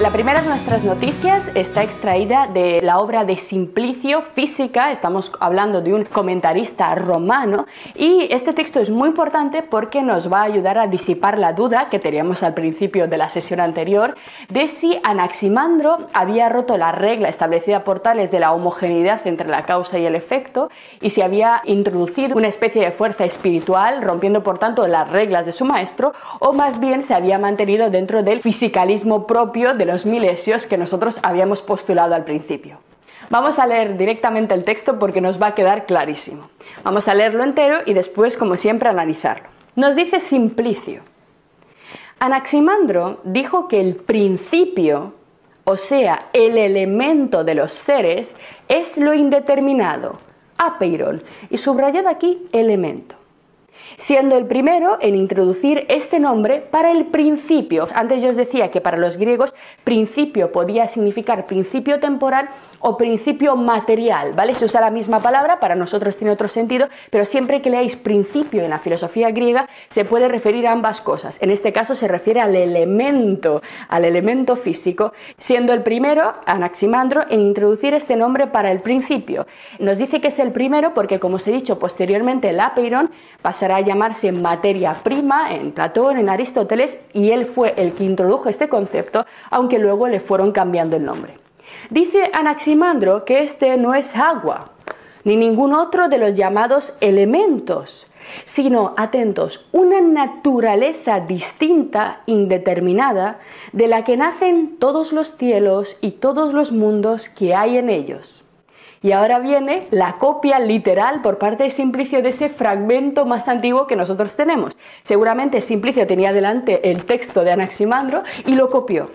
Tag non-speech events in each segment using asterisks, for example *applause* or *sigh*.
La primera de nuestras noticias está extraída de la obra de Simplicio Física, estamos hablando de un comentarista romano y este texto es muy importante porque nos va a ayudar a disipar la duda que teníamos al principio de la sesión anterior de si Anaximandro había roto la regla establecida por Tales de la homogeneidad entre la causa y el efecto y si había introducido una especie de fuerza espiritual rompiendo por tanto las reglas de su maestro o más bien se había mantenido dentro del fisicalismo propio de los milesios que nosotros habíamos postulado al principio. Vamos a leer directamente el texto porque nos va a quedar clarísimo. Vamos a leerlo entero y después, como siempre, analizarlo. Nos dice Simplicio. Anaximandro dijo que el principio, o sea, el elemento de los seres, es lo indeterminado, apeiron, y subrayad aquí elemento siendo el primero en introducir este nombre para el principio. Antes yo os decía que para los griegos principio podía significar principio temporal o principio material, ¿vale? Se usa la misma palabra, para nosotros tiene otro sentido, pero siempre que leáis principio en la filosofía griega se puede referir a ambas cosas. En este caso se refiere al elemento, al elemento físico, siendo el primero, Anaximandro, en introducir este nombre para el principio. Nos dice que es el primero porque, como os he dicho posteriormente, el apeiron pasará a llamarse materia prima en Platón, en Aristóteles, y él fue el que introdujo este concepto, aunque luego le fueron cambiando el nombre. Dice Anaximandro que este no es agua, ni ningún otro de los llamados elementos, sino, atentos, una naturaleza distinta, indeterminada, de la que nacen todos los cielos y todos los mundos que hay en ellos. Y ahora viene la copia literal por parte de Simplicio de ese fragmento más antiguo que nosotros tenemos. Seguramente Simplicio tenía delante el texto de Anaximandro y lo copió.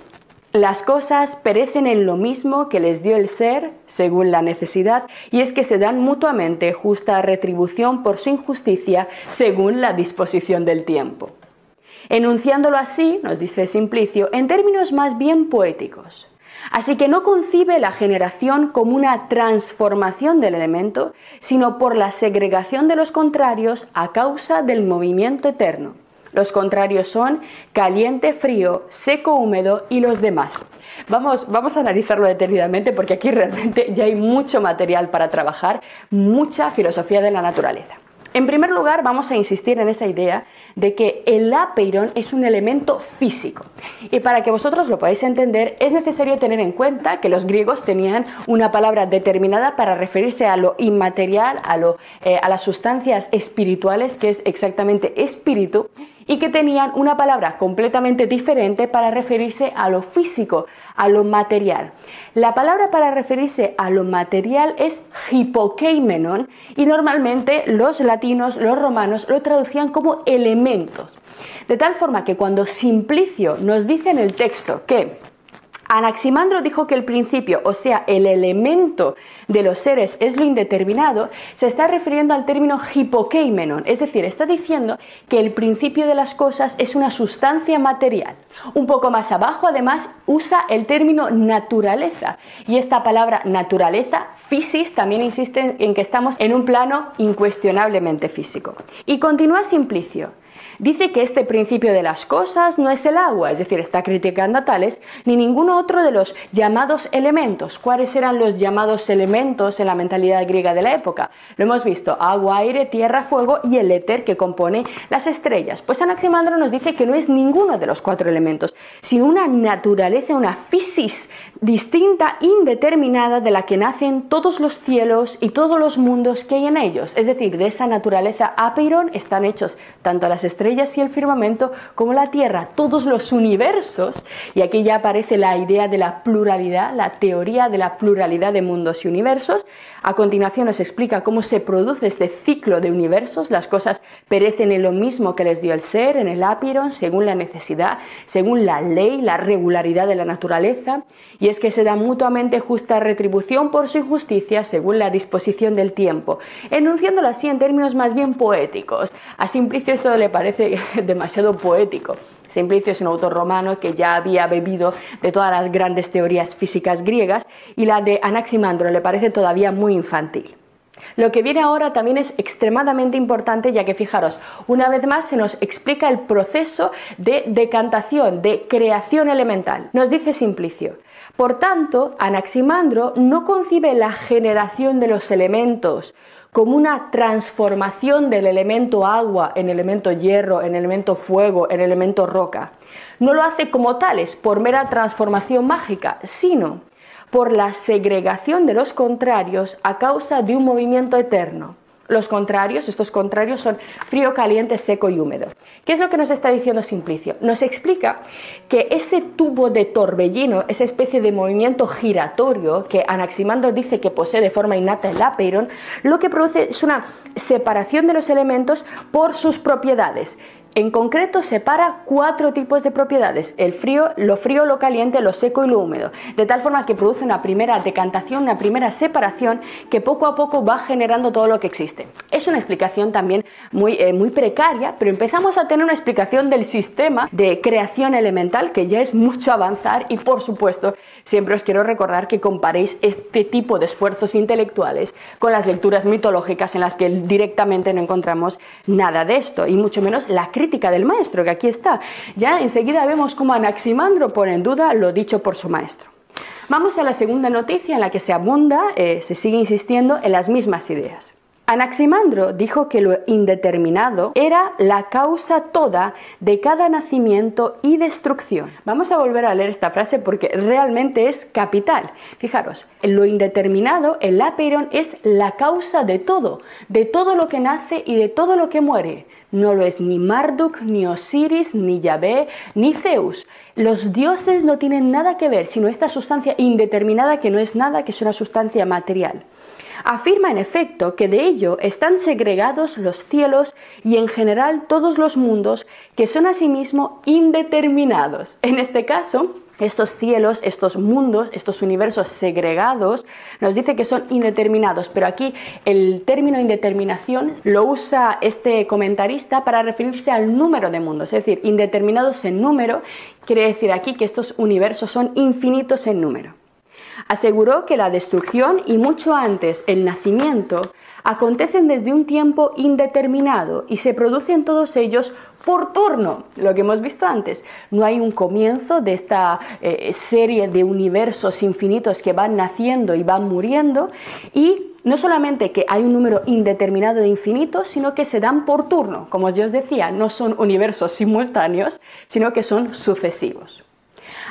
Las cosas perecen en lo mismo que les dio el ser, según la necesidad, y es que se dan mutuamente justa retribución por su injusticia, según la disposición del tiempo. Enunciándolo así, nos dice Simplicio, en términos más bien poéticos. Así que no concibe la generación como una transformación del elemento, sino por la segregación de los contrarios a causa del movimiento eterno. Los contrarios son caliente, frío, seco, húmedo y los demás. Vamos, vamos a analizarlo detenidamente porque aquí realmente ya hay mucho material para trabajar, mucha filosofía de la naturaleza. En primer lugar, vamos a insistir en esa idea de que el apeiron es un elemento físico. Y para que vosotros lo podáis entender, es necesario tener en cuenta que los griegos tenían una palabra determinada para referirse a lo inmaterial, a, eh, a las sustancias espirituales, que es exactamente espíritu, y que tenían una palabra completamente diferente para referirse a lo físico, a lo material. La palabra para referirse a lo material es hipokeimenon y normalmente los latinos, los romanos lo traducían como elementos. De tal forma que cuando Simplicio nos dice en el texto que Anaximandro dijo que el principio, o sea, el elemento de los seres es lo indeterminado, se está refiriendo al término hipokeimenon, es decir, está diciendo que el principio de las cosas es una sustancia material. Un poco más abajo, además, usa el término naturaleza, y esta palabra naturaleza, physis, también insiste en que estamos en un plano incuestionablemente físico. Y continúa Simplicio dice que este principio de las cosas no es el agua, es decir, está criticando a Tales, ni ninguno otro de los llamados elementos. ¿Cuáles eran los llamados elementos en la mentalidad griega de la época? Lo hemos visto, agua, aire, tierra, fuego y el éter que compone las estrellas. Pues Anaximandro nos dice que no es ninguno de los cuatro elementos, sino una naturaleza, una physis distinta, indeterminada, de la que nacen todos los cielos y todos los mundos que hay en ellos. Es decir, de esa naturaleza apeiron están hechos tanto las estrellas y el firmamento como la Tierra, todos los universos. Y aquí ya aparece la idea de la pluralidad, la teoría de la pluralidad de mundos y universos. A continuación nos explica cómo se produce este ciclo de universos. Las cosas perecen en lo mismo que les dio el ser, en el apiron, según la necesidad, según la ley, la regularidad de la naturaleza. Y es que se da mutuamente justa retribución por su injusticia según la disposición del tiempo, enunciándolo así en términos más bien poéticos. A Simplicio esto le parece demasiado poético. Simplicio es un autor romano que ya había bebido de todas las grandes teorías físicas griegas y la de Anaximandro le parece todavía muy infantil. Lo que viene ahora también es extremadamente importante ya que fijaros, una vez más se nos explica el proceso de decantación, de creación elemental. Nos dice Simplicio. Por tanto, Anaximandro no concibe la generación de los elementos como una transformación del elemento agua en elemento hierro, en elemento fuego, en elemento roca. No lo hace como tales, por mera transformación mágica, sino por la segregación de los contrarios a causa de un movimiento eterno. Los contrarios, estos contrarios son frío, caliente, seco y húmedo. ¿Qué es lo que nos está diciendo Simplicio? Nos explica que ese tubo de torbellino, esa especie de movimiento giratorio que Anaximandro dice que posee de forma innata el apeiron, lo que produce es una separación de los elementos por sus propiedades. En concreto separa cuatro tipos de propiedades, el frío, lo frío, lo caliente, lo seco y lo húmedo, de tal forma que produce una primera decantación, una primera separación que poco a poco va generando todo lo que existe. Es una explicación también muy, eh, muy precaria, pero empezamos a tener una explicación del sistema de creación elemental que ya es mucho avanzar y por supuesto siempre os quiero recordar que comparéis este tipo de esfuerzos intelectuales con las lecturas mitológicas en las que directamente no encontramos nada de esto y mucho menos la crítica del maestro, que aquí está. Ya enseguida vemos cómo Anaximandro pone en duda lo dicho por su maestro. Vamos a la segunda noticia en la que se abunda, eh, se sigue insistiendo en las mismas ideas. Anaximandro dijo que lo indeterminado era la causa toda de cada nacimiento y destrucción. Vamos a volver a leer esta frase porque realmente es capital. Fijaros, lo indeterminado, el apeiron, es la causa de todo, de todo lo que nace y de todo lo que muere. No lo es ni Marduk, ni Osiris, ni Yahvé, ni Zeus. Los dioses no tienen nada que ver, sino esta sustancia indeterminada que no es nada, que es una sustancia material. Afirma en efecto que de ello están segregados los cielos y en general todos los mundos que son asimismo indeterminados. En este caso, estos cielos, estos mundos, estos universos segregados, nos dice que son indeterminados, pero aquí el término indeterminación lo usa este comentarista para referirse al número de mundos, es decir, indeterminados en número, quiere decir aquí que estos universos son infinitos en número. Aseguró que la destrucción y mucho antes el nacimiento acontecen desde un tiempo indeterminado y se producen todos ellos por turno, lo que hemos visto antes. No hay un comienzo de esta eh, serie de universos infinitos que van naciendo y van muriendo y no solamente que hay un número indeterminado de infinitos, sino que se dan por turno. Como yo os decía, no son universos simultáneos, sino que son sucesivos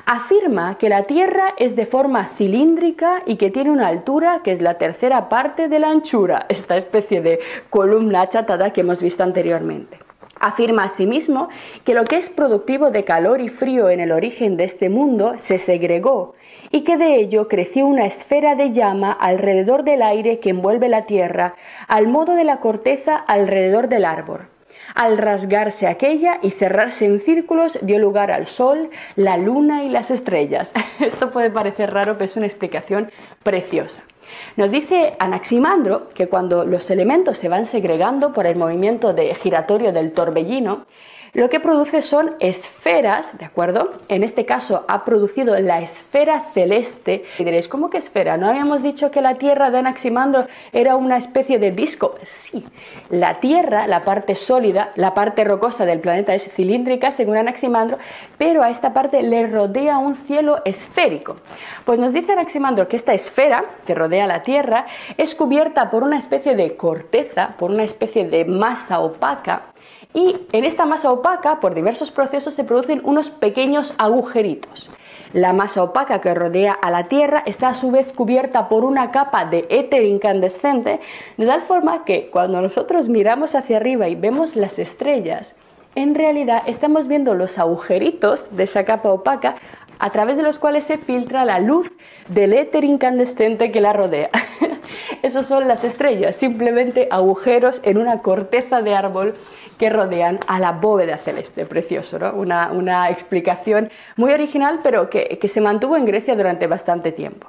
afirma que la Tierra es de forma cilíndrica y que tiene una altura que es la tercera parte de la anchura, *laughs* esta especie de columna achatada que hemos visto anteriormente. Afirma asimismo que lo que es productivo de calor y frío en el origen de este mundo se segregó y que de ello creció una esfera de llama alrededor del aire que envuelve la tierra, al modo de la corteza alrededor del árbol. Al rasgarse aquella y cerrarse en círculos dio lugar al sol, la luna y las estrellas. *laughs* Esto puede parecer raro, pero es una explicación preciosa. Nos dice Anaximandro que cuando los elementos se van segregando por el movimiento de giratorio del torbellino, lo que produce son esferas, ¿de acuerdo? En este caso ha producido la esfera celeste. Y diréis, ¿cómo que esfera? ¿No habíamos dicho que la Tierra de Anaximandro era una especie de disco? Sí, la Tierra, la parte sólida, la parte rocosa del planeta es cilíndrica, según Anaximandro, pero a esta parte le rodea un cielo esférico. Pues nos dice Anaximandro que esta esfera que rodea la Tierra es cubierta por una especie de corteza, por una especie de masa opaca, y en esta masa opaca, por diversos procesos, se producen unos pequeños agujeritos. La masa opaca que rodea a la Tierra está a su vez cubierta por una capa de éter incandescente, de tal forma que cuando nosotros miramos hacia arriba y vemos las estrellas, en realidad estamos viendo los agujeritos de esa capa opaca a través de los cuales se filtra la luz del éter incandescente que la rodea. *laughs* Esos son las estrellas, simplemente agujeros en una corteza de árbol que rodean a la bóveda celeste. Precioso, ¿no? Una, explicación muy original, pero que, que se mantuvo en Grecia durante bastante tiempo.